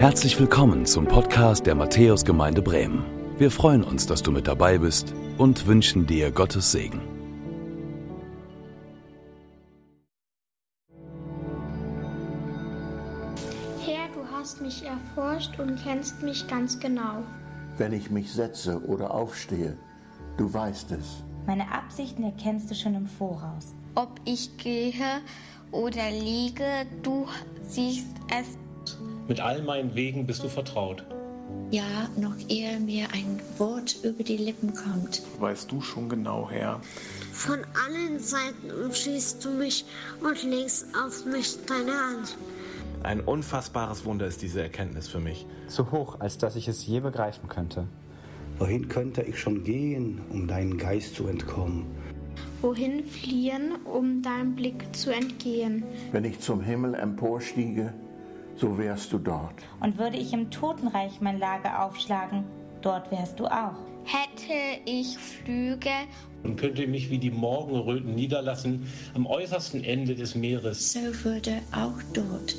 Herzlich willkommen zum Podcast der Matthäusgemeinde Bremen. Wir freuen uns, dass du mit dabei bist und wünschen dir Gottes Segen. Herr, du hast mich erforscht und kennst mich ganz genau. wenn ich mich setze oder aufstehe. Du weißt es. Meine Absichten erkennst du schon im Voraus. Ob ich gehe oder liege, du siehst es. Mit all meinen Wegen bist du vertraut. Ja, noch ehe mir ein Wort über die Lippen kommt. weißt du schon genau, Herr. Von allen Seiten umschließt du mich und legst auf mich deine Hand. Ein unfassbares Wunder ist diese Erkenntnis für mich. so hoch, als dass ich es je begreifen könnte. Wohin könnte ich schon gehen, um deinen Geist zu entkommen? Wohin fliehen, um deinem Blick zu entgehen? Wenn ich zum Himmel emporstiege, so wärst du dort. Und würde ich im Totenreich mein Lager aufschlagen, dort wärst du auch. Hätte ich Flüge, Und könnte mich wie die Morgenröten niederlassen am äußersten Ende des Meeres. So würde auch dort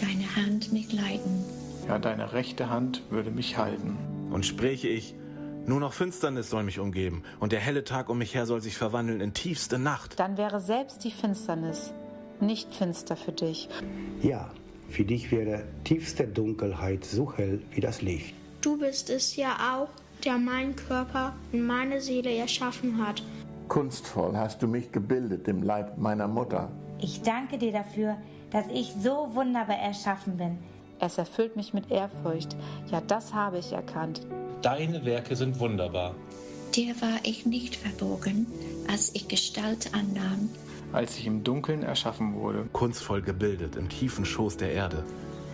deine Hand mich leiten. Ja, deine rechte Hand würde mich halten. Und spräche ich, nur noch Finsternis soll mich umgeben, und der helle Tag um mich her soll sich verwandeln in tiefste Nacht. Dann wäre selbst die Finsternis nicht finster für dich. Ja, für dich wäre tiefste Dunkelheit so hell wie das Licht. du bist es ja auch, der meinen Körper und meine Seele erschaffen hat. Kunstvoll hast du mich gebildet im Leib meiner Mutter. Ich danke dir dafür, dass ich so wunderbar erschaffen bin. Es erfüllt mich mit Ehrfurcht. Ja, das habe ich erkannt. Deine Werke sind wunderbar. Dir war ich nicht verborgen, als ich Gestalt annahm. Als ich im Dunkeln erschaffen wurde, Kunstvoll gebildet im tiefen Schoß der Erde.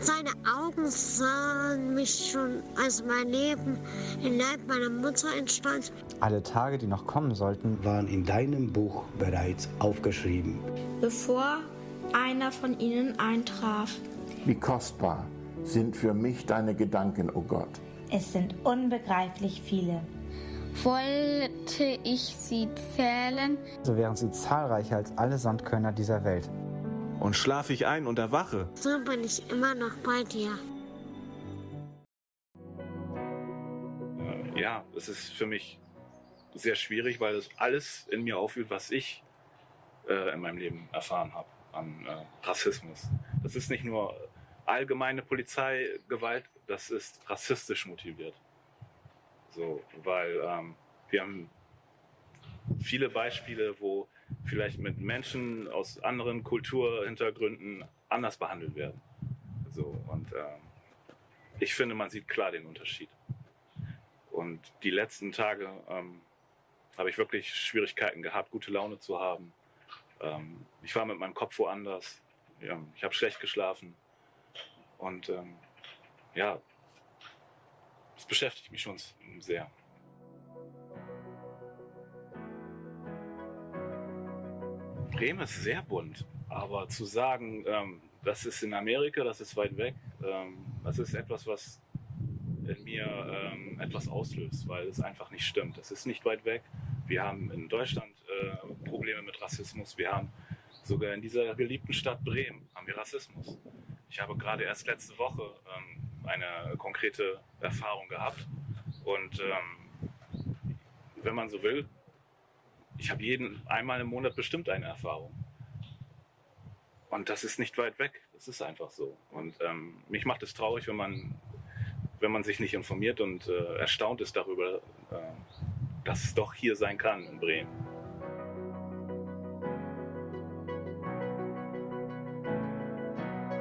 Deine Augen sahen mich schon, als mein Leben im Leib meiner Mutter entstand. Alle Tage, die noch kommen sollten, Waren in deinem Buch bereits aufgeschrieben. bevor einer von ihnen eintraf. Wie kostbar sind für mich deine Gedanken, o Gott. Es sind unbegreiflich viele. Wollte ich sie zählen, so wären sie zahlreicher als alle Sandkörner dieser Welt. Und schlafe ich ein und erwache, So bin ich immer noch bei dir. Ja, es ist für mich sehr schwierig, weil es alles in mir auffühlt, was ich äh, in meinem Leben erfahren habe an äh, Rassismus. Das ist nicht nur allgemeine Polizeigewalt, das ist rassistisch motiviert. So, weil ähm, wir haben viele Beispiele, wo vielleicht mit Menschen aus anderen Kulturhintergründen anders behandelt werden. So, und ähm, ich finde, man sieht klar den Unterschied. Und die letzten Tage ähm, habe ich wirklich Schwierigkeiten gehabt, gute Laune zu haben. Ähm, ich war mit meinem Kopf woanders. Ja, ich habe schlecht geschlafen. Und ähm, ja, das beschäftigt mich schon sehr. Bremen ist sehr bunt, aber zu sagen, ähm, das ist in Amerika, das ist weit weg, ähm, das ist etwas, was in mir ähm, etwas auslöst, weil es einfach nicht stimmt. Es ist nicht weit weg. Wir haben in Deutschland äh, Probleme mit Rassismus. Wir haben sogar in dieser geliebten Stadt Bremen haben wir Rassismus. Ich habe gerade erst letzte Woche ähm, eine konkrete Erfahrung gehabt und ähm, wenn man so will, ich habe jeden einmal im Monat bestimmt eine Erfahrung. Und das ist nicht weit weg. Das ist einfach so. Und ähm, mich macht es traurig, wenn man, wenn man sich nicht informiert und äh, erstaunt ist darüber, äh, dass es doch hier sein kann in Bremen.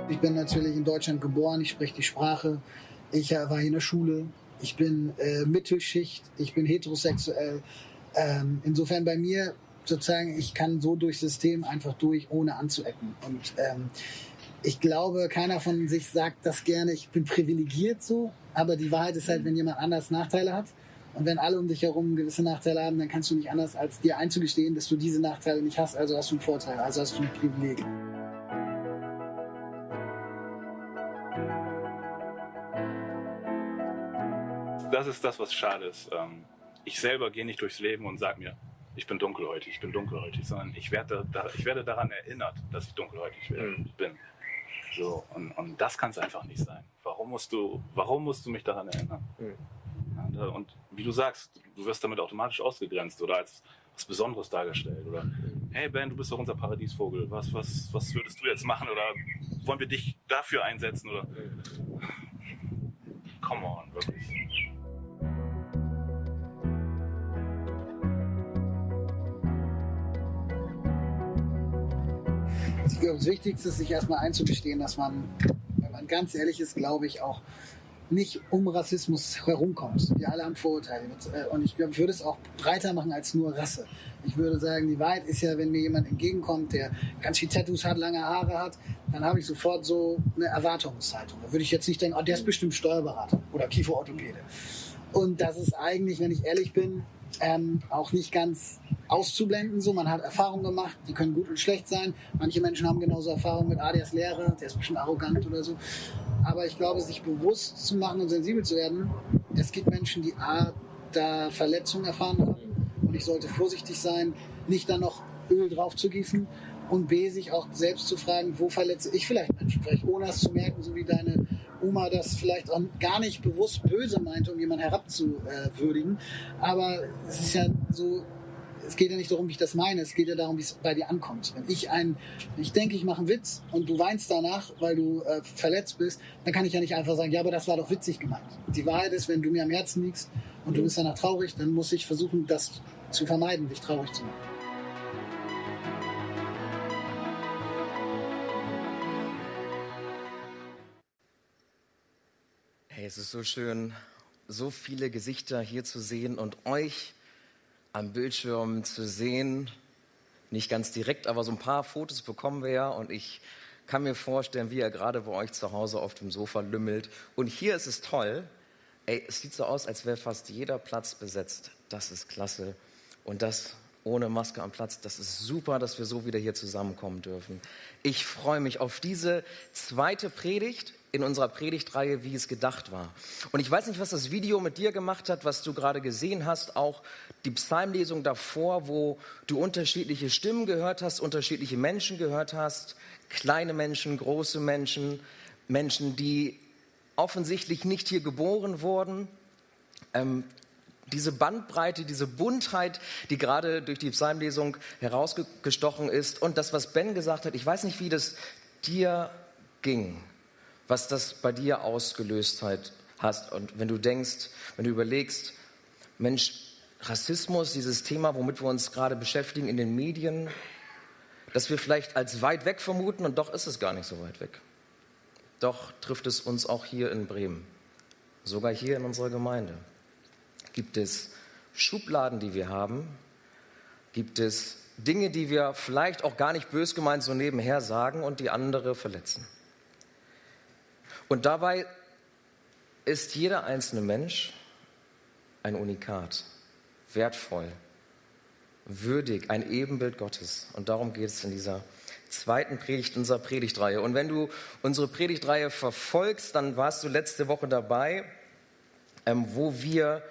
Ich bin natürlich in Deutschland geboren, ich spreche die Sprache, ich äh, war hier in der Schule, ich bin äh, Mittelschicht, ich bin heterosexuell. Ähm, insofern bei mir sozusagen, ich kann so durchs System einfach durch, ohne anzuecken. Und ähm, ich glaube, keiner von sich sagt das gerne, ich bin privilegiert so, aber die Wahrheit ist halt, wenn jemand anders Nachteile hat und wenn alle um dich herum gewisse Nachteile haben, dann kannst du nicht anders, als dir einzugestehen, dass du diese Nachteile nicht hast, also hast du einen Vorteil, also hast du ein Privileg. Ist das, was schade ist. Ähm, ich selber gehe nicht durchs Leben und sage mir, ich bin dunkelhäutig, ich bin dunkelhäutig, sondern ich werde, da, ich werde daran erinnert, dass ich dunkelhäutig bin. So, und, und das kann es einfach nicht sein. Warum musst du, warum musst du mich daran erinnern? Mhm. Und wie du sagst, du wirst damit automatisch ausgegrenzt oder als was Besonderes dargestellt. Oder hey Ben, du bist doch unser Paradiesvogel. Was, was, was würdest du jetzt machen? Oder wollen wir dich dafür einsetzen? Oder come on, wirklich. Ich glaube, das Wichtigste ist, sich erstmal einzugestehen, dass man, wenn man ganz ehrlich ist, glaube ich, auch nicht um Rassismus herumkommt. Wir alle haben Vorurteile. äh, Und ich glaube, ich würde es auch breiter machen als nur Rasse. Ich würde sagen, die Wahrheit ist ja, wenn mir jemand entgegenkommt, der ganz viel Tattoos hat, lange Haare hat, dann habe ich sofort so eine Erwartungshaltung. Da würde ich jetzt nicht denken, oh, der ist bestimmt Steuerberater oder Kieferorthopäde. Und das ist eigentlich, wenn ich ehrlich bin, ähm, auch nicht ganz auszublenden. So, man hat Erfahrungen gemacht, die können gut und schlecht sein. Manche Menschen haben genauso Erfahrungen mit, ah, der ist Lehrer, der ist bestimmt arrogant oder so. Aber ich glaube, sich bewusst zu machen und sensibel zu werden, es gibt Menschen, die A, da Verletzungen erfahren haben und ich sollte vorsichtig sein, nicht dann noch Öl drauf zu gießen und B, sich auch selbst zu fragen, wo verletze ich vielleicht Menschen, vielleicht ohne es zu merken, so wie deine Oma das vielleicht auch gar nicht bewusst böse meinte, um jemanden herabzuwürdigen. Aber es ist ja so, es geht ja nicht darum, wie ich das meine, es geht ja darum, wie es bei dir ankommt. Wenn ich ein, ich denke, ich mache einen Witz und du weinst danach, weil du äh, verletzt bist, dann kann ich ja nicht einfach sagen, ja, aber das war doch witzig gemeint. Die Wahrheit ist, wenn du mir am Herzen liegst und du bist danach traurig, dann muss ich versuchen, das zu vermeiden, dich traurig zu machen. Es ist so schön, so viele Gesichter hier zu sehen und euch am Bildschirm zu sehen. Nicht ganz direkt, aber so ein paar Fotos bekommen wir ja und ich kann mir vorstellen, wie ihr gerade bei euch zu Hause auf dem Sofa lümmelt. Und hier ist es toll. Ey, es sieht so aus, als wäre fast jeder Platz besetzt. Das ist klasse. Und das ohne Maske am Platz. Das ist super, dass wir so wieder hier zusammenkommen dürfen. Ich freue mich auf diese zweite Predigt in unserer Predigtreihe, wie es gedacht war. Und ich weiß nicht, was das Video mit dir gemacht hat, was du gerade gesehen hast, auch die Psalmlesung davor, wo du unterschiedliche Stimmen gehört hast, unterschiedliche Menschen gehört hast, kleine Menschen, große Menschen, Menschen, die offensichtlich nicht hier geboren wurden. Ähm, diese Bandbreite, diese Buntheit, die gerade durch die Psalmlesung herausgestochen ist und das, was Ben gesagt hat, ich weiß nicht, wie das dir ging, was das bei dir ausgelöst hat, hast. Und wenn du denkst, wenn du überlegst, Mensch, Rassismus, dieses Thema, womit wir uns gerade beschäftigen in den Medien, dass wir vielleicht als weit weg vermuten und doch ist es gar nicht so weit weg. Doch trifft es uns auch hier in Bremen, sogar hier in unserer Gemeinde. Gibt es Schubladen, die wir haben? Gibt es Dinge, die wir vielleicht auch gar nicht bös gemeint so nebenher sagen und die andere verletzen? Und dabei ist jeder einzelne Mensch ein Unikat, wertvoll, würdig, ein Ebenbild Gottes. Und darum geht es in dieser zweiten Predigt unserer Predigtreihe. Und wenn du unsere Predigtreihe verfolgst, dann warst du letzte Woche dabei, ähm, wo wir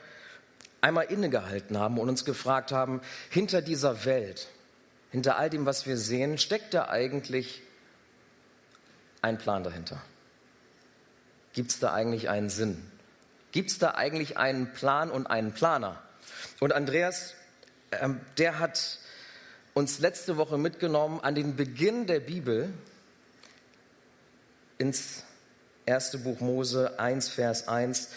einmal innegehalten haben und uns gefragt haben, hinter dieser Welt, hinter all dem, was wir sehen, steckt da eigentlich ein Plan dahinter? Gibt es da eigentlich einen Sinn? Gibt es da eigentlich einen Plan und einen Planer? Und Andreas, ähm, der hat uns letzte Woche mitgenommen an den Beginn der Bibel ins erste Buch Mose 1, Vers 1.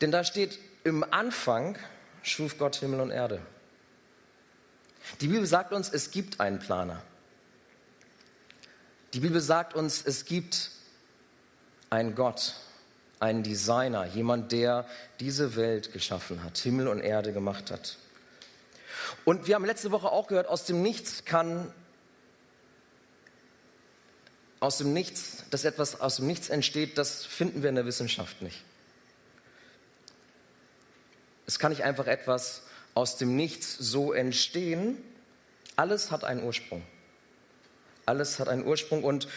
Denn da steht, im Anfang schuf Gott Himmel und Erde. Die Bibel sagt uns, es gibt einen Planer. Die Bibel sagt uns, es gibt einen Gott, einen Designer, jemand, der diese Welt geschaffen hat, Himmel und Erde gemacht hat. Und wir haben letzte Woche auch gehört, aus dem Nichts kann, aus dem Nichts, dass etwas aus dem Nichts entsteht, das finden wir in der Wissenschaft nicht. Es kann nicht einfach etwas aus dem Nichts so entstehen. Alles hat einen Ursprung. Alles hat einen Ursprung und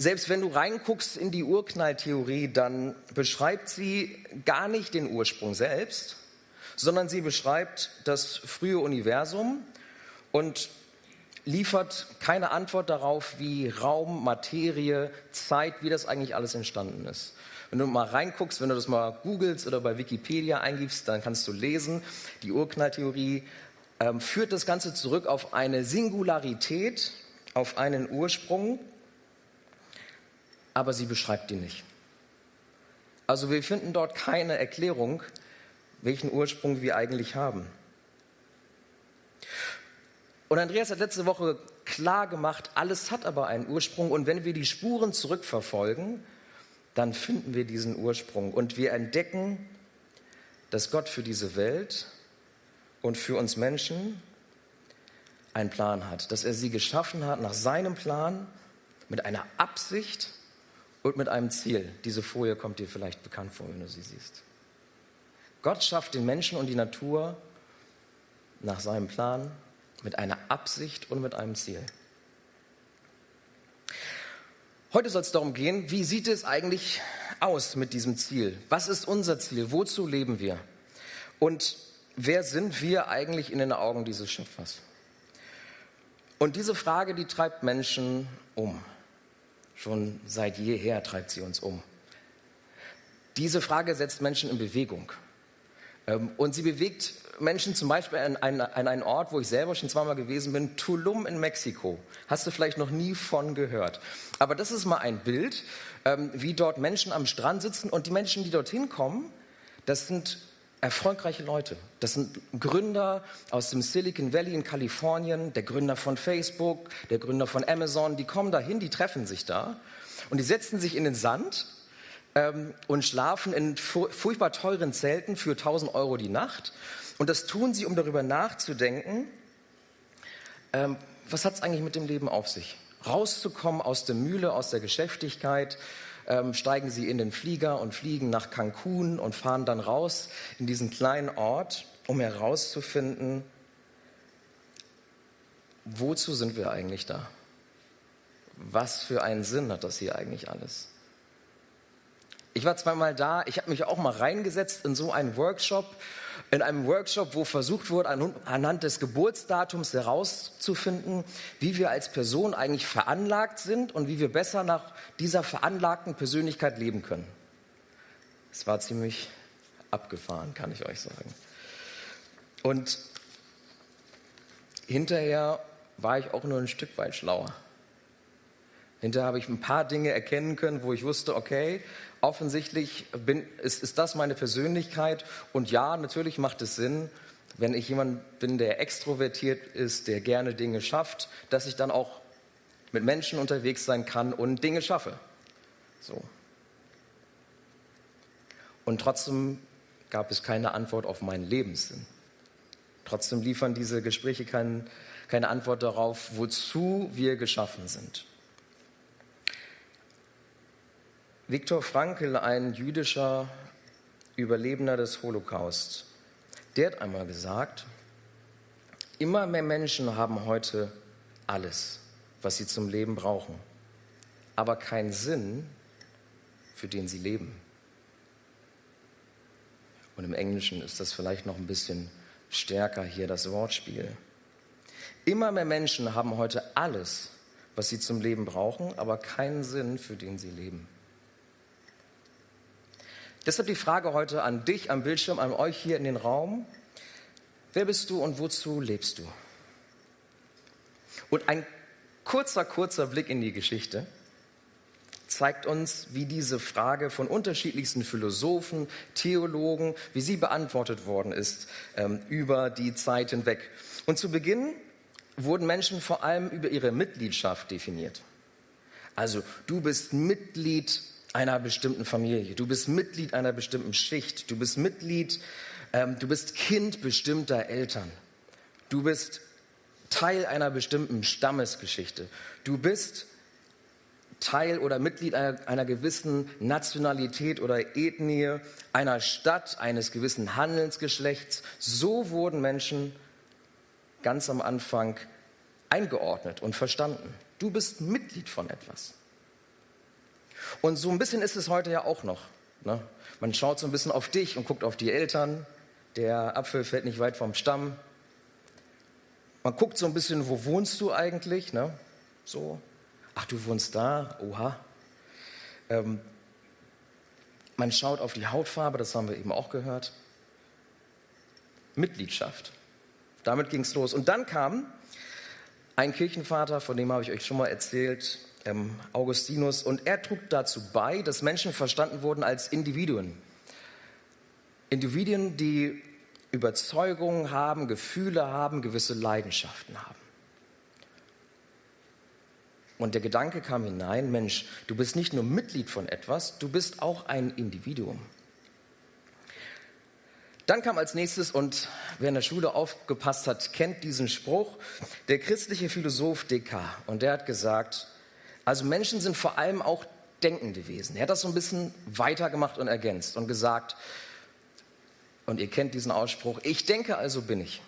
selbst wenn du reinguckst in die Urknalltheorie, dann beschreibt sie gar nicht den Ursprung selbst, sondern sie beschreibt das frühe Universum und liefert keine Antwort darauf, wie Raum, Materie, Zeit, wie das eigentlich alles entstanden ist. Wenn du mal reinguckst, wenn du das mal googelst oder bei Wikipedia eingibst, dann kannst du lesen, die Urknalltheorie ähm, führt das Ganze zurück auf eine Singularität, auf einen Ursprung, aber sie beschreibt ihn nicht. Also wir finden dort keine Erklärung, welchen Ursprung wir eigentlich haben. Und Andreas hat letzte Woche klar gemacht, alles hat aber einen Ursprung und wenn wir die Spuren zurückverfolgen, dann finden wir diesen Ursprung und wir entdecken, dass Gott für diese Welt und für uns Menschen einen Plan hat, dass er sie geschaffen hat nach seinem Plan mit einer Absicht und mit einem Ziel. Diese Folie kommt dir vielleicht bekannt vor, wenn du sie siehst. Gott schafft den Menschen und die Natur nach seinem Plan mit einer Absicht und mit einem Ziel. Heute soll es darum gehen, wie sieht es eigentlich aus mit diesem Ziel? Was ist unser Ziel? Wozu leben wir? Und wer sind wir eigentlich in den Augen dieses Schöpfers? Und diese Frage, die treibt Menschen um. Schon seit jeher treibt sie uns um. Diese Frage setzt Menschen in Bewegung. Ähm, und sie bewegt Menschen zum Beispiel an, an, an einen Ort, wo ich selber schon zweimal gewesen bin, Tulum in Mexiko. Hast du vielleicht noch nie von gehört. Aber das ist mal ein Bild, ähm, wie dort Menschen am Strand sitzen und die Menschen, die dorthin kommen, das sind erfolgreiche Leute. Das sind Gründer aus dem Silicon Valley in Kalifornien, der Gründer von Facebook, der Gründer von Amazon, die kommen dahin, die treffen sich da und die setzen sich in den Sand ähm, und schlafen in furchtbar teuren Zelten für 1000 Euro die Nacht. Und das tun sie, um darüber nachzudenken, ähm, was hat es eigentlich mit dem Leben auf sich? Rauszukommen aus der Mühle, aus der Geschäftigkeit, ähm, steigen sie in den Flieger und fliegen nach Cancun und fahren dann raus in diesen kleinen Ort, um herauszufinden, wozu sind wir eigentlich da? Was für einen Sinn hat das hier eigentlich alles? Ich war zweimal da, ich habe mich auch mal reingesetzt in so einen Workshop, in einem Workshop, wo versucht wurde, anhand des Geburtsdatums herauszufinden, wie wir als Person eigentlich veranlagt sind und wie wir besser nach dieser veranlagten Persönlichkeit leben können. Es war ziemlich abgefahren, kann ich euch sagen. Und hinterher war ich auch nur ein Stück weit schlauer. Hinterher habe ich ein paar Dinge erkennen können, wo ich wusste, okay, offensichtlich bin, ist, ist das meine Persönlichkeit. Und ja, natürlich macht es Sinn, wenn ich jemand bin, der extrovertiert ist, der gerne Dinge schafft, dass ich dann auch mit Menschen unterwegs sein kann und Dinge schaffe. So. Und trotzdem gab es keine Antwort auf meinen Lebenssinn. Trotzdem liefern diese Gespräche kein, keine Antwort darauf, wozu wir geschaffen sind. Viktor Frankl, ein jüdischer Überlebender des Holocaust, der hat einmal gesagt, immer mehr Menschen haben heute alles, was sie zum Leben brauchen, aber keinen Sinn, für den sie leben. Und im Englischen ist das vielleicht noch ein bisschen stärker hier das Wortspiel. Immer mehr Menschen haben heute alles, was sie zum Leben brauchen, aber keinen Sinn, für den sie leben. Deshalb die Frage heute an dich am Bildschirm, an euch hier in den Raum. Wer bist du und wozu lebst du? Und ein kurzer, kurzer Blick in die Geschichte zeigt uns, wie diese Frage von unterschiedlichsten Philosophen, Theologen, wie sie beantwortet worden ist ähm, über die Zeit hinweg. Und zu Beginn wurden Menschen vor allem über ihre Mitgliedschaft definiert. Also du bist Mitglied einer bestimmten Familie, du bist Mitglied einer bestimmten Schicht, du bist Mitglied, ähm, du bist Kind bestimmter Eltern, du bist Teil einer bestimmten Stammesgeschichte, du bist Teil oder Mitglied einer, einer gewissen Nationalität oder Ethnie, einer Stadt, eines gewissen Handelsgeschlechts. So wurden Menschen ganz am Anfang eingeordnet und verstanden. Du bist Mitglied von etwas. Und so ein bisschen ist es heute ja auch noch. Ne? Man schaut so ein bisschen auf dich und guckt auf die Eltern. Der Apfel fällt nicht weit vom Stamm. Man guckt so ein bisschen, wo wohnst du eigentlich? Ne? So. Ach, du wohnst da? Oha. Ähm, man schaut auf die Hautfarbe, das haben wir eben auch gehört. Mitgliedschaft. Damit ging es los. Und dann kam ein Kirchenvater, von dem habe ich euch schon mal erzählt, ähm, Augustinus, und er trug dazu bei, dass Menschen verstanden wurden als Individuen. Individuen, die Überzeugungen haben, Gefühle haben, gewisse Leidenschaften haben. Und der Gedanke kam hinein, Mensch, du bist nicht nur Mitglied von etwas, du bist auch ein Individuum. Dann kam als nächstes, und wer in der Schule aufgepasst hat, kennt diesen Spruch, der christliche Philosoph Descartes. Und der hat gesagt, also Menschen sind vor allem auch denkende Wesen. Er hat das so ein bisschen weitergemacht und ergänzt und gesagt, und ihr kennt diesen Ausspruch, ich denke, also bin ich.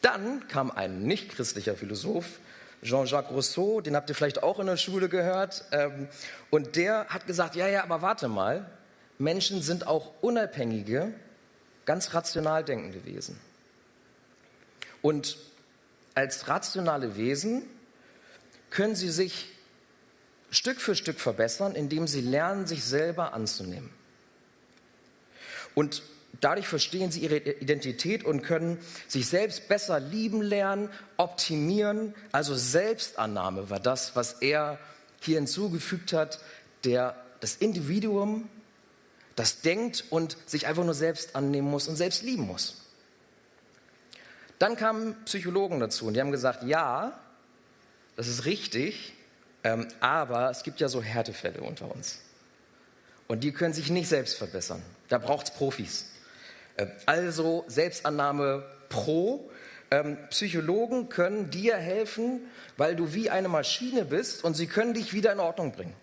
Dann kam ein nichtchristlicher Philosoph, Jean-Jacques Rousseau, den habt ihr vielleicht auch in der Schule gehört, ähm, und der hat gesagt, ja, ja, aber warte mal, Menschen sind auch unabhängige, ganz rational denkende Wesen. Und als rationale Wesen können sie sich Stück für Stück verbessern, indem sie lernen, sich selber anzunehmen. Und dadurch verstehen sie ihre Identität und können sich selbst besser lieben lernen, optimieren. Also Selbstannahme war das, was er hier hinzugefügt hat, der, das Individuum, das denkt und sich einfach nur selbst annehmen muss und selbst lieben muss. Dann kamen Psychologen dazu und die haben gesagt, ja, das ist richtig, ähm, aber es gibt ja so Härtefälle unter uns. Und die können sich nicht selbst verbessern. Da braucht es Profis. Äh, also Selbstannahme pro. Ähm, Psychologen können dir helfen, weil du wie eine Maschine bist und sie können dich wieder in Ordnung bringen.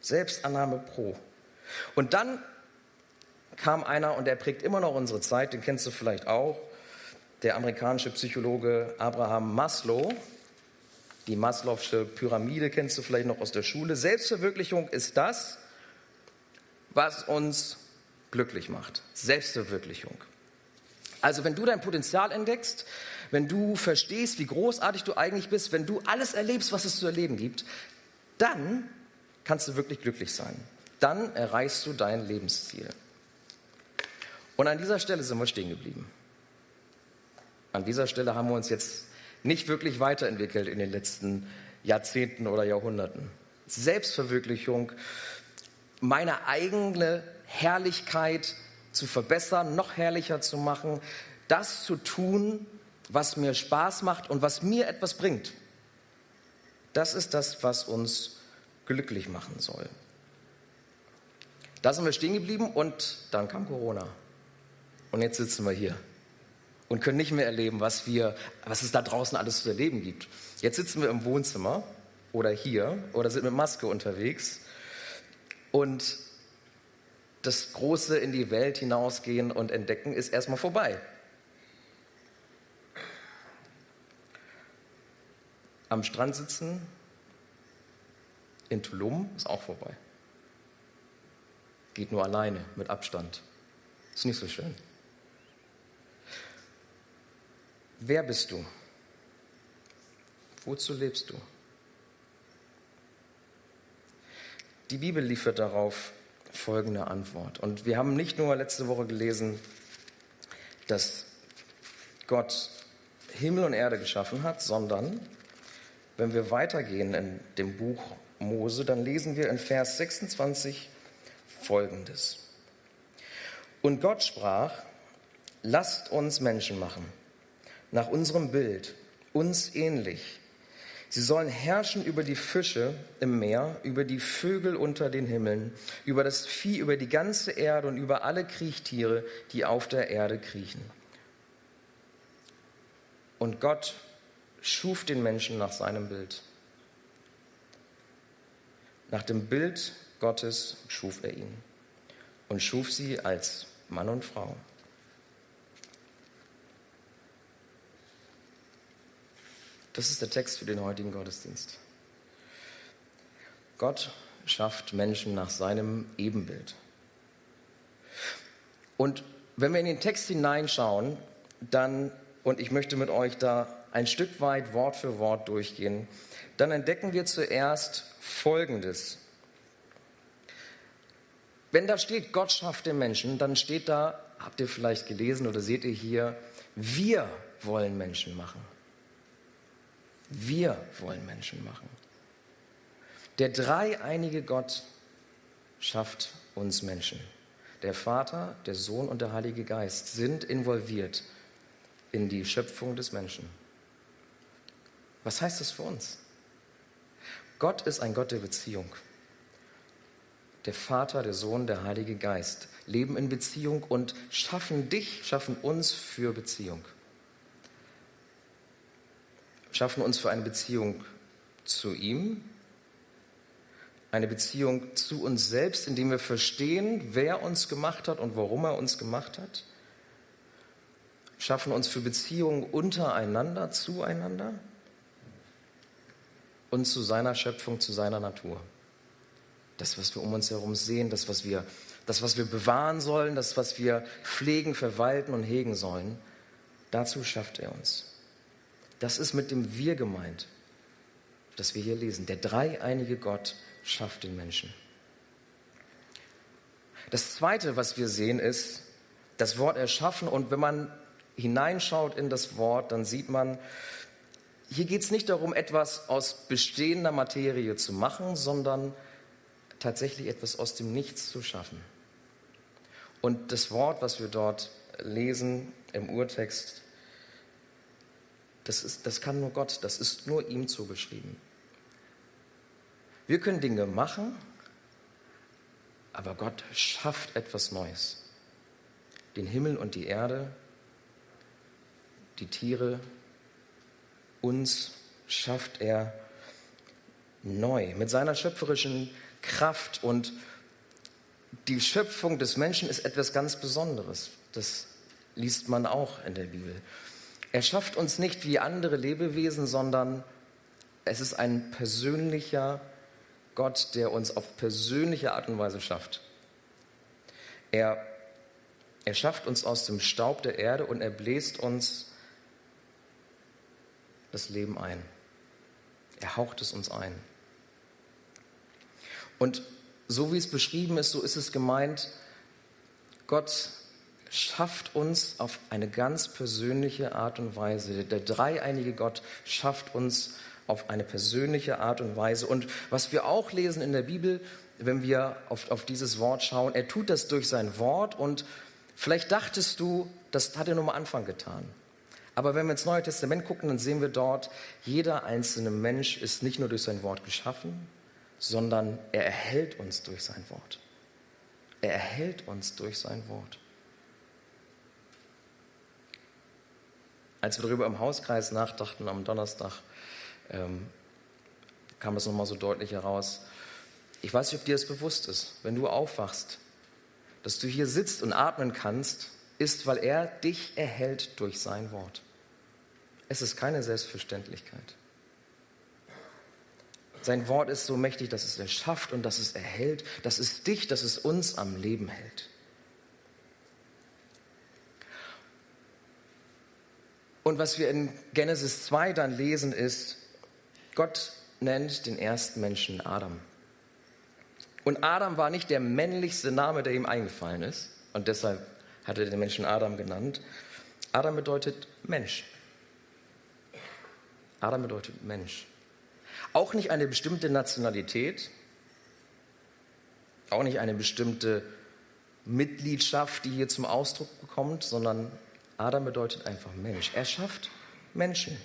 Selbstannahme pro. Und dann kam einer, und der prägt immer noch unsere Zeit, den kennst du vielleicht auch, der amerikanische Psychologe Abraham Maslow. Die Maslow'sche Pyramide kennst du vielleicht noch aus der Schule. Selbstverwirklichung ist das, was uns glücklich macht. Selbstverwirklichung. Also wenn du dein Potenzial entdeckst, wenn du verstehst, wie großartig du eigentlich bist, wenn du alles erlebst, was es zu erleben gibt, dann kannst du wirklich glücklich sein. Dann erreichst du dein Lebensziel. Und an dieser Stelle sind wir stehen geblieben. An dieser Stelle haben wir uns jetzt nicht wirklich weiterentwickelt in den letzten Jahrzehnten oder Jahrhunderten. Selbstverwirklichung, meine eigene Herrlichkeit zu verbessern, noch herrlicher zu machen, das zu tun, was mir Spaß macht und was mir etwas bringt. Das ist das, was uns glücklich machen soll. Da sind wir stehen geblieben und dann kam Corona. Und jetzt sitzen wir hier und können nicht mehr erleben, was, wir, was es da draußen alles zu erleben gibt. Jetzt sitzen wir im Wohnzimmer oder hier oder sind mit Maske unterwegs und das große in die Welt hinausgehen und entdecken ist erstmal vorbei. Am Strand sitzen in Tulum ist auch vorbei. Geht nur alleine, mit Abstand. Ist nicht so schön. Wer bist du? Wozu lebst du? Die Bibel liefert darauf folgende Antwort. Und wir haben nicht nur letzte Woche gelesen, dass Gott Himmel und Erde geschaffen hat, sondern wenn wir weitergehen in dem Buch Mose, dann lesen wir in Vers 26 folgendes. Und Gott sprach, lasst uns Menschen machen, nach unserem Bild, uns ähnlich Sie sollen herrschen über die Fische im Meer, über die Vögel unter den Himmeln, über das Vieh, über die ganze Erde und über alle Kriechtiere, die auf der Erde kriechen. Und Gott schuf den Menschen nach seinem Bild. Nach dem Bild Gottes schuf er ihn und schuf sie als Mann und Frau. Das ist der Text für den heutigen Gottesdienst. Gott schafft Menschen nach seinem Ebenbild. Und Wenn wir in den Text hineinschauen, dann, und ich möchte mit euch da ein Stück weit Wort für Wort durchgehen, dann entdecken wir zuerst Folgendes. Wenn da steht, Gott schafft den Menschen, dann steht da, habt ihr vielleicht gelesen oder seht ihr hier, wir wollen Menschen machen. Wir wollen Menschen machen. Der dreieinige Gott schafft uns Menschen. Der Vater, der Sohn und der Heilige Geist sind involviert in die Schöpfung des Menschen. Was heißt das für uns? Gott ist ein Gott der Beziehung. Der Vater, der Sohn, der Heilige Geist leben in Beziehung und schaffen dich, schaffen uns für Beziehung. Schaffen uns für eine Beziehung zu ihm, eine Beziehung zu uns selbst, indem wir verstehen, wer uns gemacht hat und warum er uns gemacht hat. Schaffen uns für Beziehungen untereinander, zueinander und zu seiner Schöpfung, zu seiner Natur. Das, was wir um uns herum sehen, das, was wir, das, was wir bewahren sollen, das, was wir pflegen, verwalten und hegen sollen, dazu schafft er uns. Das ist mit dem Wir gemeint, das wir hier lesen. Der dreieinige Gott schafft den Menschen. Das Zweite, was wir sehen, ist das Wort erschaffen. Und wenn man hineinschaut in das Wort, dann sieht man, hier geht es nicht darum, etwas aus bestehender Materie zu machen, sondern tatsächlich etwas aus dem Nichts zu schaffen. Und das Wort, was wir dort lesen im Urtext, das, ist, das kann nur Gott, das ist nur ihm zugeschrieben. Wir können Dinge machen, aber Gott schafft etwas Neues. Den Himmel und die Erde, die Tiere, uns schafft er neu mit seiner schöpferischen Kraft. Und die Schöpfung des Menschen ist etwas ganz Besonderes. Das liest man auch in der Bibel. Er schafft uns nicht wie andere Lebewesen, sondern es ist ein persönlicher Gott, der uns auf persönliche Art und Weise schafft. Er, er schafft uns aus dem Staub der Erde und er bläst uns das Leben ein. Er haucht es uns ein. Und so wie es beschrieben ist, so ist es gemeint, Gott schafft uns auf eine ganz persönliche Art und Weise. Der dreieinige Gott schafft uns auf eine persönliche Art und Weise. Und was wir auch lesen in der Bibel, wenn wir auf, auf dieses Wort schauen, er tut das durch sein Wort und vielleicht dachtest du, das hat er nur am Anfang getan. Aber wenn wir ins Neue Testament gucken, dann sehen wir dort, jeder einzelne Mensch ist nicht nur durch sein Wort geschaffen, sondern er erhält uns durch sein Wort. Er erhält uns durch sein Wort. Als wir darüber im Hauskreis nachdachten am Donnerstag, ähm, kam das nochmal so deutlich heraus. Ich weiß nicht, ob dir das bewusst ist, wenn du aufwachst, dass du hier sitzt und atmen kannst, ist, weil er dich erhält durch sein Wort. Es ist keine Selbstverständlichkeit. Sein Wort ist so mächtig, dass es erschafft und dass es erhält, dass es dich, dass es uns am Leben hält. Und was wir in Genesis 2 dann lesen, ist, Gott nennt den ersten Menschen Adam. Und Adam war nicht der männlichste Name, der ihm eingefallen ist. Und deshalb hat er den Menschen Adam genannt. Adam bedeutet Mensch. Adam bedeutet Mensch. Auch nicht eine bestimmte Nationalität, auch nicht eine bestimmte Mitgliedschaft, die hier zum Ausdruck kommt, sondern Adam bedeutet einfach Mensch. Er schafft Menschen.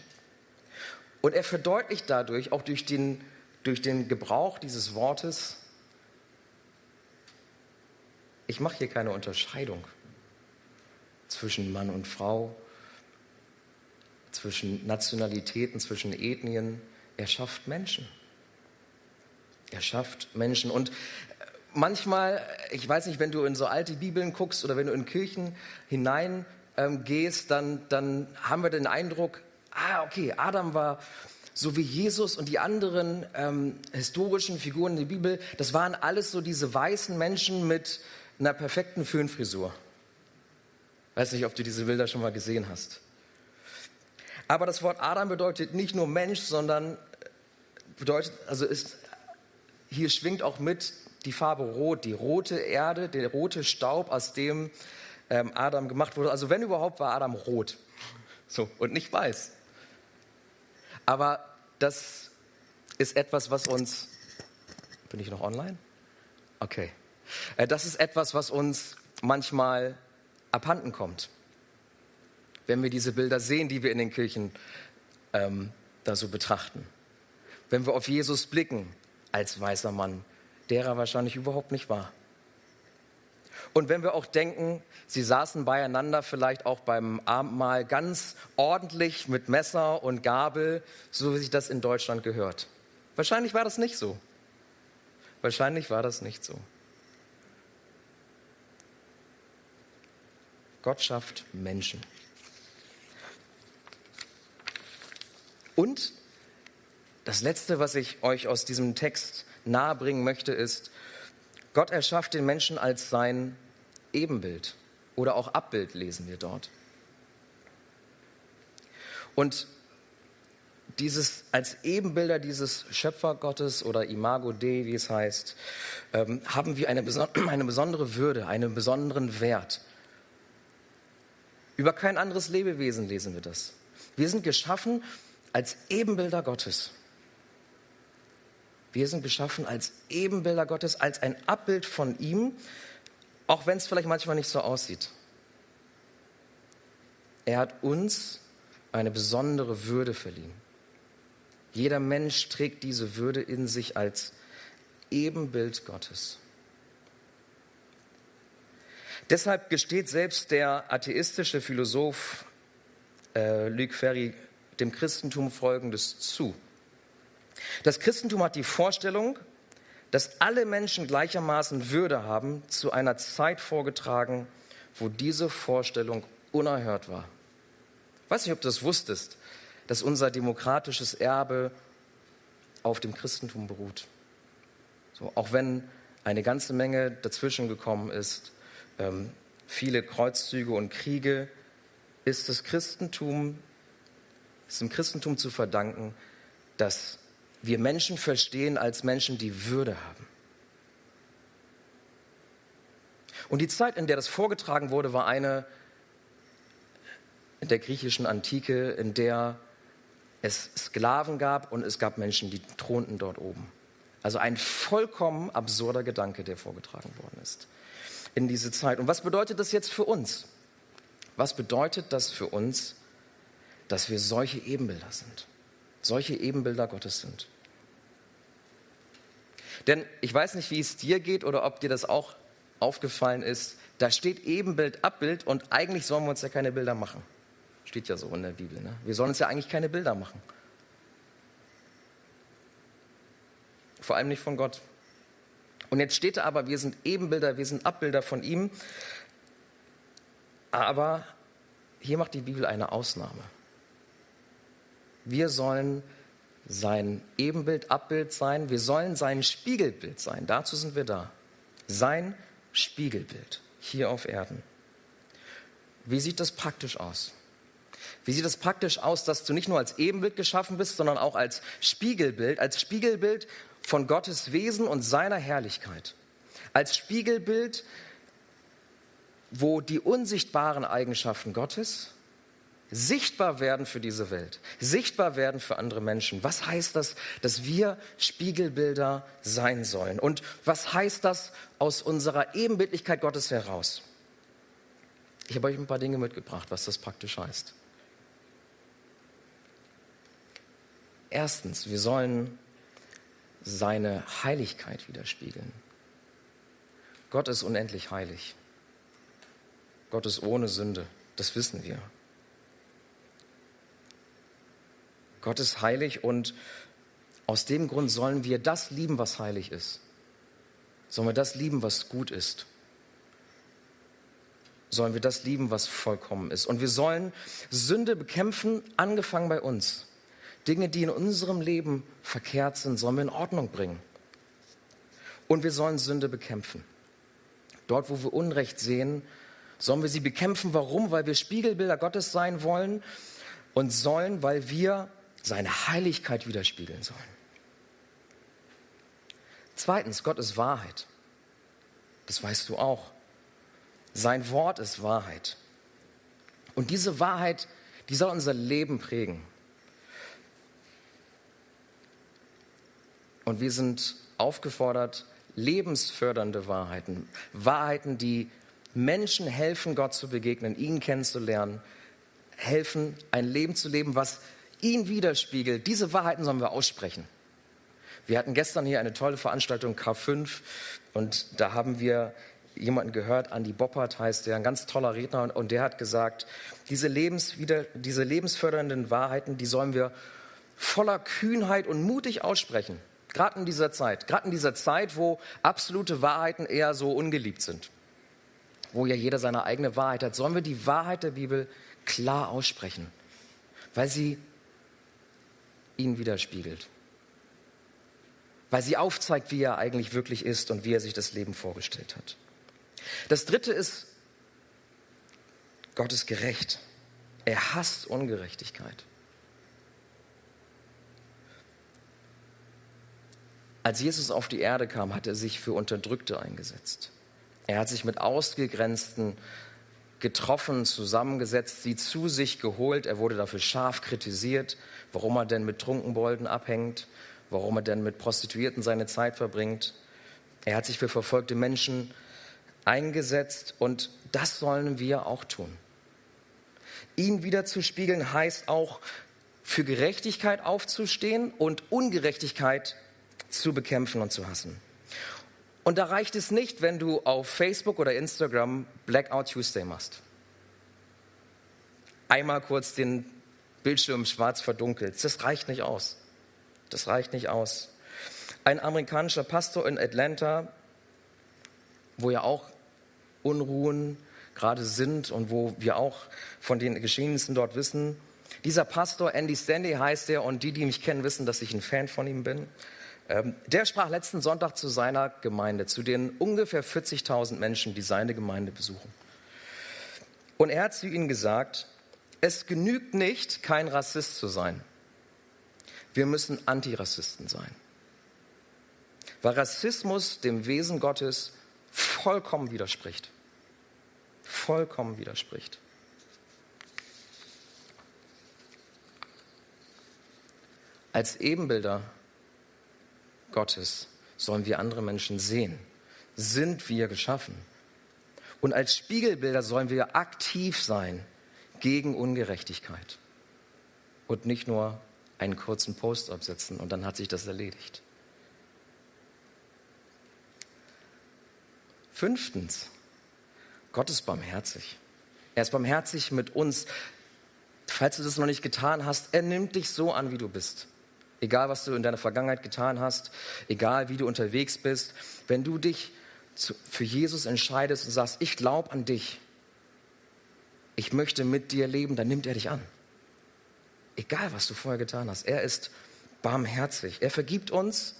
Und er verdeutlicht dadurch, auch durch den, durch den Gebrauch dieses Wortes, ich mache hier keine Unterscheidung zwischen Mann und Frau, zwischen Nationalitäten, zwischen Ethnien. Er schafft Menschen. Er schafft Menschen. Und manchmal, ich weiß nicht, wenn du in so alte Bibeln guckst oder wenn du in Kirchen hinein ähm, gehst, dann, dann haben wir den Eindruck, ah, okay, Adam war so wie Jesus und die anderen ähm, historischen Figuren in der Bibel, das waren alles so diese weißen Menschen mit einer perfekten Föhnfrisur. Weiß nicht, ob du diese Bilder schon mal gesehen hast. Aber das Wort Adam bedeutet nicht nur Mensch, sondern bedeutet, also ist, hier schwingt auch mit die Farbe Rot, die rote Erde, der rote Staub, aus dem ähm, Adam gemacht wurde. Also wenn überhaupt, war Adam rot. So, und nicht weiß. Aber das ist etwas, was uns. Bin ich noch online? Okay. Äh, das ist etwas, was uns manchmal abhanden kommt. Wenn wir diese Bilder sehen, die wir in den Kirchen ähm, da so betrachten. Wenn wir auf Jesus blicken als weißer Mann, der er wahrscheinlich überhaupt nicht war. Und wenn wir auch denken, sie saßen beieinander vielleicht auch beim Abendmahl ganz ordentlich mit Messer und Gabel, so wie sich das in Deutschland gehört. Wahrscheinlich war das nicht so. Wahrscheinlich war das nicht so. Gott schafft Menschen. Und das Letzte, was ich euch aus diesem Text nahebringen möchte, ist, Gott erschafft den Menschen als sein Ebenbild oder auch Abbild, lesen wir dort. Und dieses, als Ebenbilder dieses Schöpfergottes oder Imago Dei, wie es heißt, ähm, haben wir eine, eine besondere Würde, einen besonderen Wert. Über kein anderes Lebewesen lesen wir das. Wir sind geschaffen als Ebenbilder Gottes. Wir sind geschaffen als Ebenbilder Gottes, als ein Abbild von ihm, auch wenn es vielleicht manchmal nicht so aussieht. Er hat uns eine besondere Würde verliehen. Jeder Mensch trägt diese Würde in sich als Ebenbild Gottes. Deshalb gesteht selbst der atheistische Philosoph äh, Luc Ferry dem Christentum Folgendes zu. Das Christentum hat die Vorstellung, dass alle Menschen gleichermaßen Würde haben, zu einer Zeit vorgetragen, wo diese Vorstellung unerhört war. Ich weiß nicht, ob du das wusstest, dass unser demokratisches Erbe auf dem Christentum beruht. So, auch wenn eine ganze Menge dazwischen gekommen ist, ähm, viele Kreuzzüge und Kriege, ist das Christentum, ist dem Christentum zu verdanken, dass wir Menschen verstehen als Menschen, die Würde haben. Und die Zeit, in der das vorgetragen wurde, war eine in der griechischen Antike, in der es Sklaven gab und es gab Menschen, die thronten dort oben. Also ein vollkommen absurder Gedanke, der vorgetragen worden ist in diese Zeit. Und was bedeutet das jetzt für uns? Was bedeutet das für uns, dass wir solche Ebenbilder sind? Solche Ebenbilder Gottes sind? Denn ich weiß nicht, wie es dir geht oder ob dir das auch aufgefallen ist. Da steht Ebenbild, Abbild und eigentlich sollen wir uns ja keine Bilder machen. Steht ja so in der Bibel. Ne? Wir sollen uns ja eigentlich keine Bilder machen. Vor allem nicht von Gott. Und jetzt steht da aber, wir sind Ebenbilder, wir sind Abbilder von ihm. Aber hier macht die Bibel eine Ausnahme. Wir sollen sein Ebenbild, Abbild sein. Wir sollen sein Spiegelbild sein. Dazu sind wir da. Sein Spiegelbild hier auf Erden. Wie sieht das praktisch aus? Wie sieht es praktisch aus, dass du nicht nur als Ebenbild geschaffen bist, sondern auch als Spiegelbild, als Spiegelbild von Gottes Wesen und seiner Herrlichkeit? Als Spiegelbild, wo die unsichtbaren Eigenschaften Gottes sichtbar werden für diese Welt, sichtbar werden für andere Menschen. Was heißt das, dass wir Spiegelbilder sein sollen? Und was heißt das aus unserer Ebenbildlichkeit Gottes heraus? Ich habe euch ein paar Dinge mitgebracht, was das praktisch heißt. Erstens, wir sollen seine Heiligkeit widerspiegeln. Gott ist unendlich heilig. Gott ist ohne Sünde, das wissen wir. Gott ist heilig und aus dem Grund sollen wir das lieben, was heilig ist. Sollen wir das lieben, was gut ist. Sollen wir das lieben, was vollkommen ist. Und wir sollen Sünde bekämpfen, angefangen bei uns. Dinge, die in unserem Leben verkehrt sind, sollen wir in Ordnung bringen. Und wir sollen Sünde bekämpfen. Dort, wo wir Unrecht sehen, Sollen wir sie bekämpfen? Warum? Weil wir Spiegelbilder Gottes sein wollen und sollen, weil wir seine Heiligkeit widerspiegeln sollen. Zweitens, Gott ist Wahrheit. Das weißt du auch. Sein Wort ist Wahrheit. Und diese Wahrheit, die soll unser Leben prägen. Und wir sind aufgefordert, lebensfördernde Wahrheiten, Wahrheiten, die Menschen helfen, Gott zu begegnen, ihn kennenzulernen, helfen, ein Leben zu leben, was ihn widerspiegelt. Diese Wahrheiten sollen wir aussprechen. Wir hatten gestern hier eine tolle Veranstaltung K5 und da haben wir jemanden gehört, Andy Boppert heißt der, ein ganz toller Redner und, der hat gesagt, diese, Lebenswider, diese lebensfördernden Wahrheiten, die sollen wir voller Kühnheit und mutig aussprechen. Gerade in dieser Zeit, gerade in dieser Zeit, wo absolute Wahrheiten eher so ungeliebt sind, wo ja jeder seine eigene Wahrheit hat, sollen wir die Wahrheit der Bibel klar aussprechen, weil sie ihn widerspiegelt, weil sie aufzeigt, wie er eigentlich wirklich ist und wie er sich das Leben vorgestellt hat. Das Dritte ist, Gott ist gerecht. Er hasst Ungerechtigkeit. Als Jesus auf die Erde kam, hat er sich für Unterdrückte eingesetzt. Er hat sich mit Ausgegrenzten getroffen, zusammengesetzt, sie zu sich geholt. Er wurde dafür scharf kritisiert, warum er denn mit Trunkenbolden abhängt, warum er denn mit Prostituierten seine Zeit verbringt. Er hat sich für verfolgte Menschen eingesetzt und das sollen wir auch tun. Ihn wiederzuspiegeln heißt auch, für Gerechtigkeit aufzustehen und Ungerechtigkeit zu bekämpfen und zu hassen. Und da reicht es nicht, wenn du auf Facebook oder Instagram Blackout Tuesday machst. Einmal kurz den Bildschirm schwarz verdunkelt. Das reicht nicht aus. Das reicht nicht aus. Ein amerikanischer Pastor in Atlanta, wo ja auch Unruhen gerade sind und wo wir auch von den Geschehnissen dort wissen. Dieser Pastor, Andy Stanley heißt er, und die, die mich kennen, wissen, dass ich ein Fan von ihm bin. Ähm, der sprach letzten Sonntag zu seiner Gemeinde, zu den ungefähr 40.000 Menschen, die seine Gemeinde besuchen. Und er hat zu ihnen gesagt, es genügt nicht, kein Rassist zu sein. Wir müssen Antirassisten sein. Weil Rassismus dem Wesen Gottes vollkommen widerspricht. Vollkommen widerspricht. Als Ebenbilder Gottes sollen wir andere Menschen sehen. Sind wir geschaffen. Und als Spiegelbilder sollen wir aktiv sein gegen Ungerechtigkeit. Und nicht nur einen kurzen Post absetzen und dann hat sich das erledigt. Fünftens, Gott ist barmherzig. Er ist barmherzig mit uns. Falls du das noch nicht getan hast, er nimmt dich so an, wie du bist. Egal, was du in deiner Vergangenheit getan hast, egal, wie du unterwegs bist, wenn du dich für Jesus entscheidest und sagst, ich glaube an dich, ich möchte mit dir leben, dann nimmt er dich an. Egal, was du vorher getan hast. Er ist barmherzig. Er vergibt uns.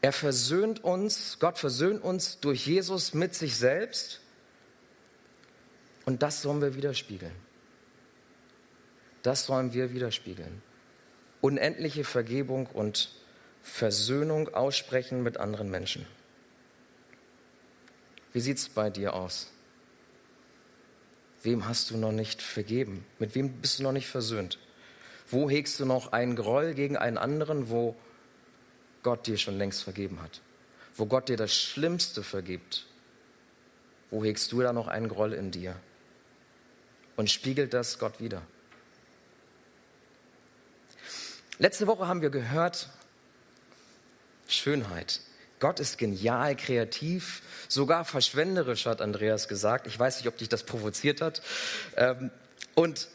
Er versöhnt uns. Gott versöhnt uns durch Jesus mit sich selbst. Und das sollen wir widerspiegeln. Das sollen wir widerspiegeln unendliche Vergebung und Versöhnung aussprechen mit anderen Menschen. Wie sieht es bei dir aus? Wem hast du noch nicht vergeben? Mit wem bist du noch nicht versöhnt? Wo hegst du noch einen Groll gegen einen anderen, wo Gott dir schon längst vergeben hat? Wo Gott dir das Schlimmste vergibt? Wo hegst du da noch einen Groll in dir? Und spiegelt das Gott wieder? Letzte Woche haben wir gehört, Schönheit. Gott ist genial, kreativ, sogar verschwenderisch, hat Andreas gesagt. Ich weiß nicht, ob dich das provoziert hat. Ähm, und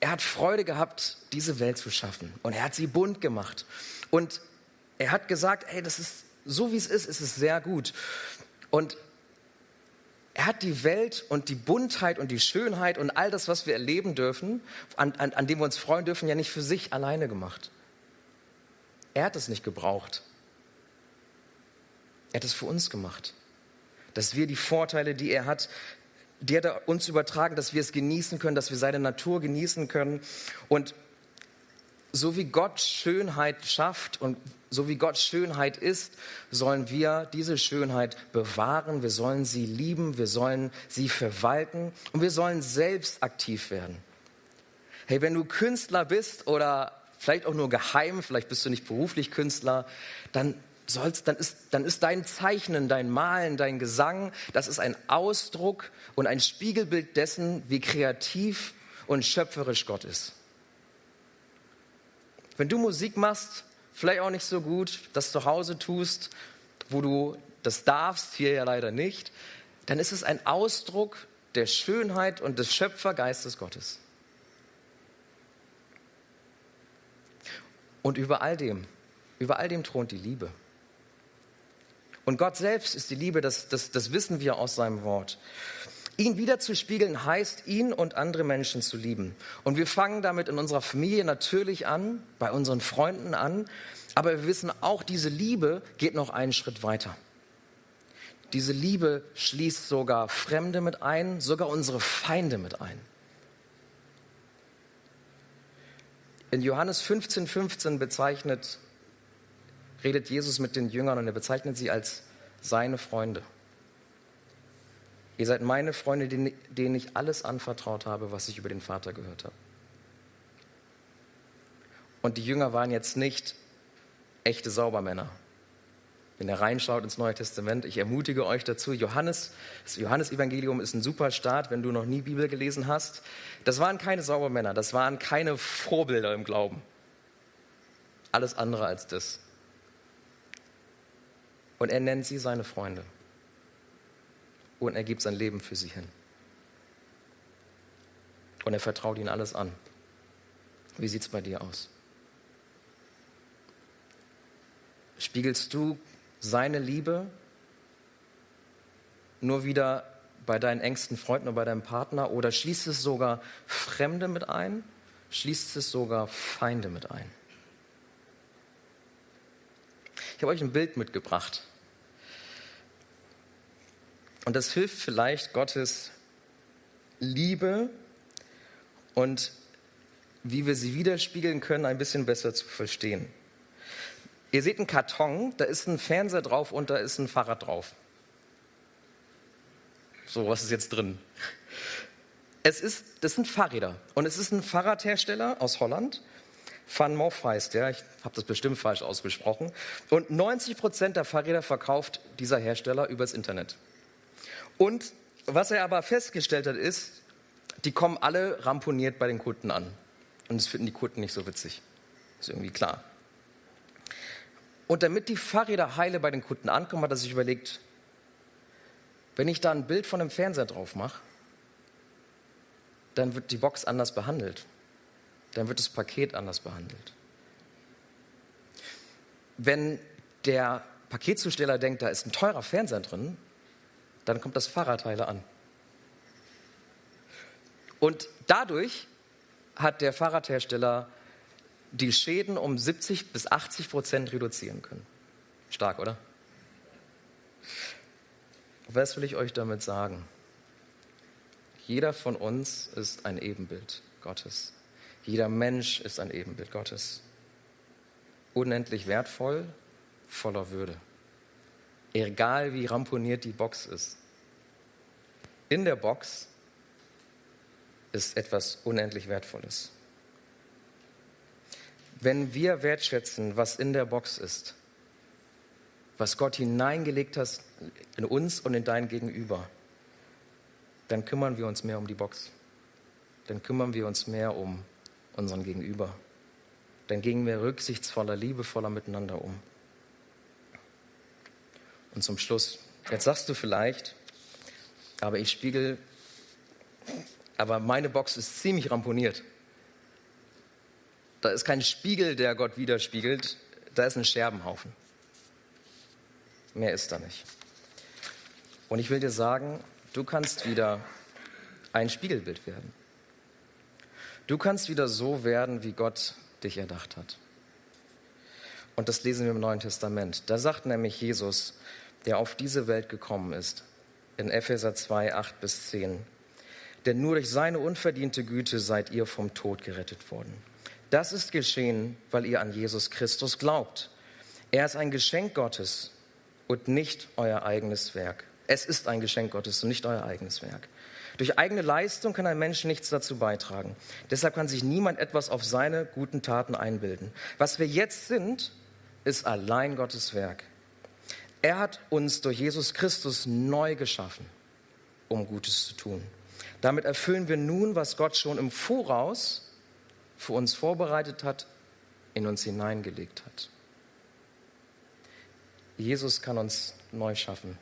er hat Freude gehabt, diese Welt zu schaffen. Und er hat sie bunt gemacht. Und er hat gesagt, hey, das ist so wie es ist, ist es sehr gut. Und er hat die Welt und die Buntheit und die Schönheit und all das, was wir erleben dürfen, an, an, an dem wir uns freuen dürfen, ja nicht für sich alleine gemacht. Er hat es nicht gebraucht. Er hat es für uns gemacht. dass wir die Vorteile, die er hat, die hat er uns übertragen, dass wir es genießen können, dass wir seine Natur genießen können. Und so wie Gott Schönheit schafft und so wie Gott Schönheit ist, sollen wir diese Schönheit bewahren, wir sollen sie lieben, wir sollen sie verwalten und wir sollen selbst aktiv werden. Hey, wenn du Künstler bist oder vielleicht auch nur geheim, vielleicht bist du nicht beruflich Künstler, dann sollst, dann ist, dann ist dein Zeichnen, dein Malen, dein Gesang, das ist ein Ausdruck und ein Spiegelbild dessen, wie kreativ und schöpferisch Gott ist. Wenn du Musik machst, vielleicht auch nicht so gut, das zu Hause tust, wo du das darfst, hier ja leider nicht, dann ist es ein Ausdruck der Schönheit und des Schöpfergeistes Gottes. Und über all dem, über all dem thront die Liebe. Und Gott selbst ist die Liebe, das, das, das wissen wir aus seinem Wort. Ihn wiederzuspiegeln heißt, ihn und andere Menschen zu lieben. Und wir fangen damit in unserer Familie natürlich an, bei unseren Freunden an, aber wir wissen auch, diese Liebe geht noch einen Schritt weiter. Diese Liebe schließt sogar Fremde mit ein, sogar unsere Feinde mit ein. In Johannes 15, 15 bezeichnet redet Jesus mit den Jüngern und er bezeichnet sie als seine Freunde. Ihr seid meine Freunde, denen ich alles anvertraut habe, was ich über den Vater gehört habe. Und die Jünger waren jetzt nicht echte Saubermänner. Wenn ihr reinschaut ins Neue Testament, ich ermutige euch dazu, Johannes, das Johannesevangelium ist ein super Start, wenn du noch nie Bibel gelesen hast. Das waren keine Saubermänner, das waren keine Vorbilder im Glauben. Alles andere als das. Und er nennt sie seine Freunde. Und er gibt sein Leben für sie hin. Und er vertraut ihnen alles an. Wie sieht es bei dir aus? Spiegelst du seine Liebe nur wieder bei deinen engsten Freunden oder bei deinem Partner oder schließt es sogar Fremde mit ein? Schließt es sogar Feinde mit ein? Ich habe euch ein Bild mitgebracht. Und das hilft vielleicht Gottes Liebe und wie wir sie widerspiegeln können, ein bisschen besser zu verstehen. Ihr seht einen Karton, da ist ein Fernseher drauf und da ist ein Fahrrad drauf. So, was ist jetzt drin? Es ist, das sind Fahrräder und es ist ein Fahrradhersteller aus Holland Van Moff heißt der, ich habe das bestimmt falsch ausgesprochen. Und 90 Prozent der Fahrräder verkauft dieser Hersteller übers Internet. Und was er aber festgestellt hat, ist, die kommen alle ramponiert bei den Kunden an. Und das finden die Kunden nicht so witzig. Ist irgendwie klar. Und damit die Fahrräder heile bei den Kunden ankommen, hat er sich überlegt, wenn ich da ein Bild von einem Fernseher drauf mache, dann wird die Box anders behandelt dann wird das Paket anders behandelt. Wenn der Paketzusteller denkt, da ist ein teurer Fernseher drin, dann kommt das Fahrradteile an. Und dadurch hat der Fahrradhersteller die Schäden um 70 bis 80 Prozent reduzieren können. Stark, oder? Was will ich euch damit sagen? Jeder von uns ist ein Ebenbild Gottes. Jeder Mensch ist ein Ebenbild Gottes. Unendlich wertvoll, voller Würde. Egal wie ramponiert die Box ist. In der Box ist etwas unendlich Wertvolles. Wenn wir wertschätzen, was in der Box ist, was Gott hineingelegt hat in uns und in dein Gegenüber, dann kümmern wir uns mehr um die Box. Dann kümmern wir uns mehr um unseren Gegenüber. Dann gingen wir rücksichtsvoller, liebevoller miteinander um. Und zum Schluss, jetzt sagst du vielleicht, aber ich spiegel, aber meine Box ist ziemlich ramponiert. Da ist kein Spiegel, der Gott widerspiegelt, da ist ein Scherbenhaufen. Mehr ist da nicht. Und ich will dir sagen, du kannst wieder ein Spiegelbild werden. Du kannst wieder so werden, wie Gott dich erdacht hat. Und das lesen wir im Neuen Testament. Da sagt nämlich Jesus, der auf diese Welt gekommen ist, in Epheser 2, 8 bis 10. Denn nur durch seine unverdiente Güte seid ihr vom Tod gerettet worden. Das ist geschehen, weil ihr an Jesus Christus glaubt. Er ist ein Geschenk Gottes und nicht euer eigenes Werk. Es ist ein Geschenk Gottes und nicht euer eigenes Werk. Durch eigene Leistung kann ein Mensch nichts dazu beitragen. Deshalb kann sich niemand etwas auf seine guten Taten einbilden. Was wir jetzt sind, ist allein Gottes Werk. Er hat uns durch Jesus Christus neu geschaffen, um Gutes zu tun. Damit erfüllen wir nun, was Gott schon im Voraus für uns vorbereitet hat, in uns hineingelegt hat. Jesus kann uns neu schaffen.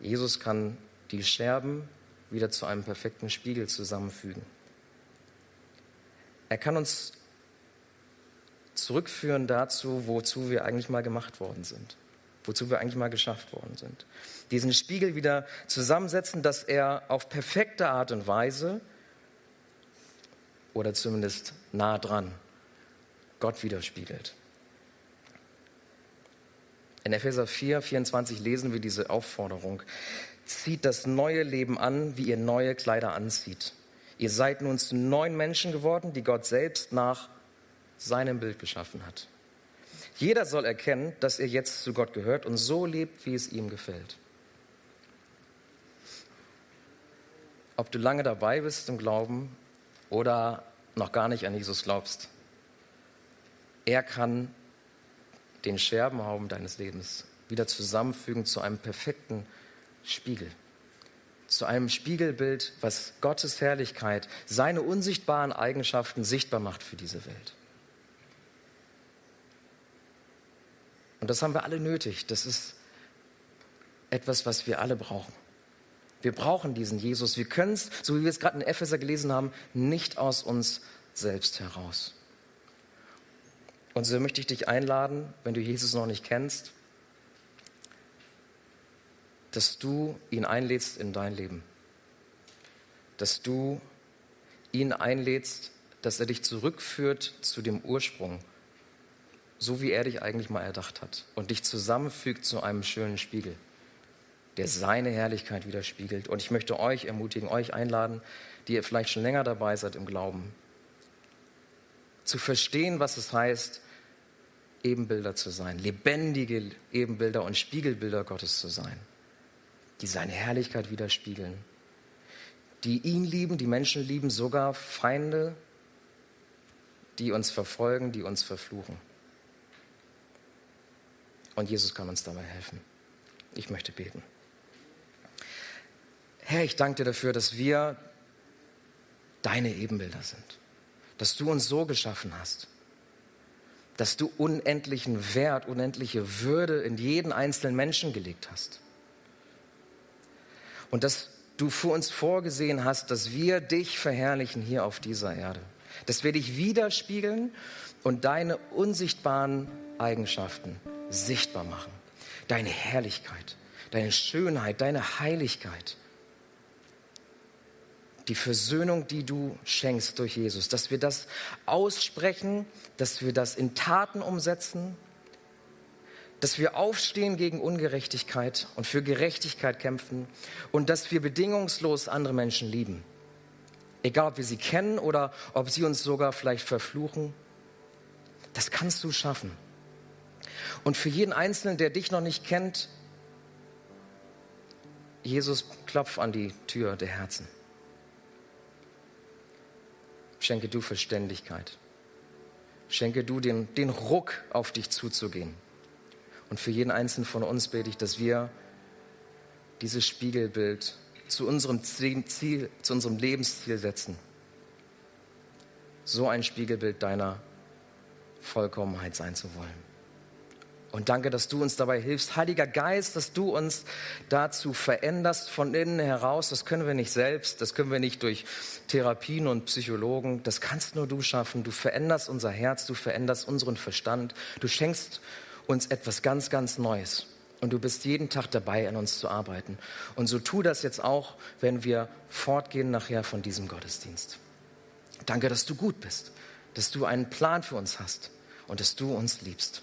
Jesus kann die Scherben wieder zu einem perfekten Spiegel zusammenfügen. Er kann uns zurückführen dazu, wozu wir eigentlich mal gemacht worden sind, wozu wir eigentlich mal geschafft worden sind. Diesen Spiegel wieder zusammensetzen, dass er auf perfekte Art und Weise oder zumindest nah dran Gott widerspiegelt. In Epheser 4, 24 lesen wir diese Aufforderung zieht das neue Leben an, wie ihr neue Kleider anzieht. Ihr seid nun zu neuen Menschen geworden, die Gott selbst nach seinem Bild geschaffen hat. Jeder soll erkennen, dass er jetzt zu Gott gehört und so lebt, wie es ihm gefällt. Ob du lange dabei bist im Glauben oder noch gar nicht an Jesus glaubst, er kann den Scherbenhauben deines Lebens wieder zusammenfügen zu einem perfekten Spiegel. Zu einem Spiegelbild, was Gottes Herrlichkeit, seine unsichtbaren Eigenschaften sichtbar macht für diese Welt. Und das haben wir alle nötig. Das ist etwas, was wir alle brauchen. Wir brauchen diesen Jesus. Wir können es, so wie wir es gerade in Epheser gelesen haben, nicht aus uns selbst heraus. Und so möchte ich dich einladen, wenn du Jesus noch nicht kennst, dass du ihn einlädst in dein Leben. Dass du ihn einlädst, dass er dich zurückführt zu dem Ursprung, so wie er dich eigentlich mal erdacht hat und dich zusammenfügt zu einem schönen Spiegel, der seine Herrlichkeit widerspiegelt. Und ich möchte euch ermutigen, euch einladen, die ihr vielleicht schon länger dabei seid im Glauben, zu verstehen, was es heißt, Ebenbilder zu sein, lebendige Ebenbilder und Spiegelbilder Gottes zu sein die seine Herrlichkeit widerspiegeln, die ihn lieben, die Menschen lieben, sogar Feinde, die uns verfolgen, die uns verfluchen. Und Jesus kann uns dabei helfen. Ich möchte beten. Herr, ich danke dir dafür, dass wir deine Ebenbilder sind, dass du uns so geschaffen hast, dass du unendlichen Wert, unendliche Würde in jeden einzelnen Menschen gelegt hast und dass du für uns vorgesehen hast, dass wir dich verherrlichen hier auf dieser Erde. Dass wir dich widerspiegeln und deine unsichtbaren Eigenschaften sichtbar machen. Deine Herrlichkeit, deine Schönheit, deine Heiligkeit. Die Versöhnung, die du schenkst durch Jesus. Dass wir das aussprechen, dass wir das in Taten umsetzen dass wir aufstehen gegen Ungerechtigkeit und für Gerechtigkeit kämpfen und dass wir bedingungslos andere Menschen lieben. Egal, ob wir sie kennen oder ob sie uns sogar vielleicht verfluchen. Das kannst du schaffen. Und für jeden Einzelnen, der dich noch nicht kennt, Jesus, klopf an die Tür der Herzen. Schenke du Verständigkeit. Schenke du den, den Ruck, auf dich zuzugehen. Und für jeden einzelnen von uns bete ich, dass wir dieses Spiegelbild zu unserem Ziel, zu unserem Lebensziel setzen. So ein Spiegelbild deiner Vollkommenheit sein zu wollen. Und danke, dass du uns dabei hilfst. Heiliger Geist, dass du uns dazu veränderst von innen heraus. Das können wir nicht selbst. Das können wir nicht durch Therapien und Psychologen. Das kannst nur du schaffen. Du veränderst unser Herz. Du veränderst unseren Verstand. Du schenkst uns etwas ganz, ganz Neues. Und du bist jeden Tag dabei, an uns zu arbeiten. Und so tu das jetzt auch, wenn wir fortgehen nachher von diesem Gottesdienst. Danke, dass du gut bist, dass du einen Plan für uns hast und dass du uns liebst.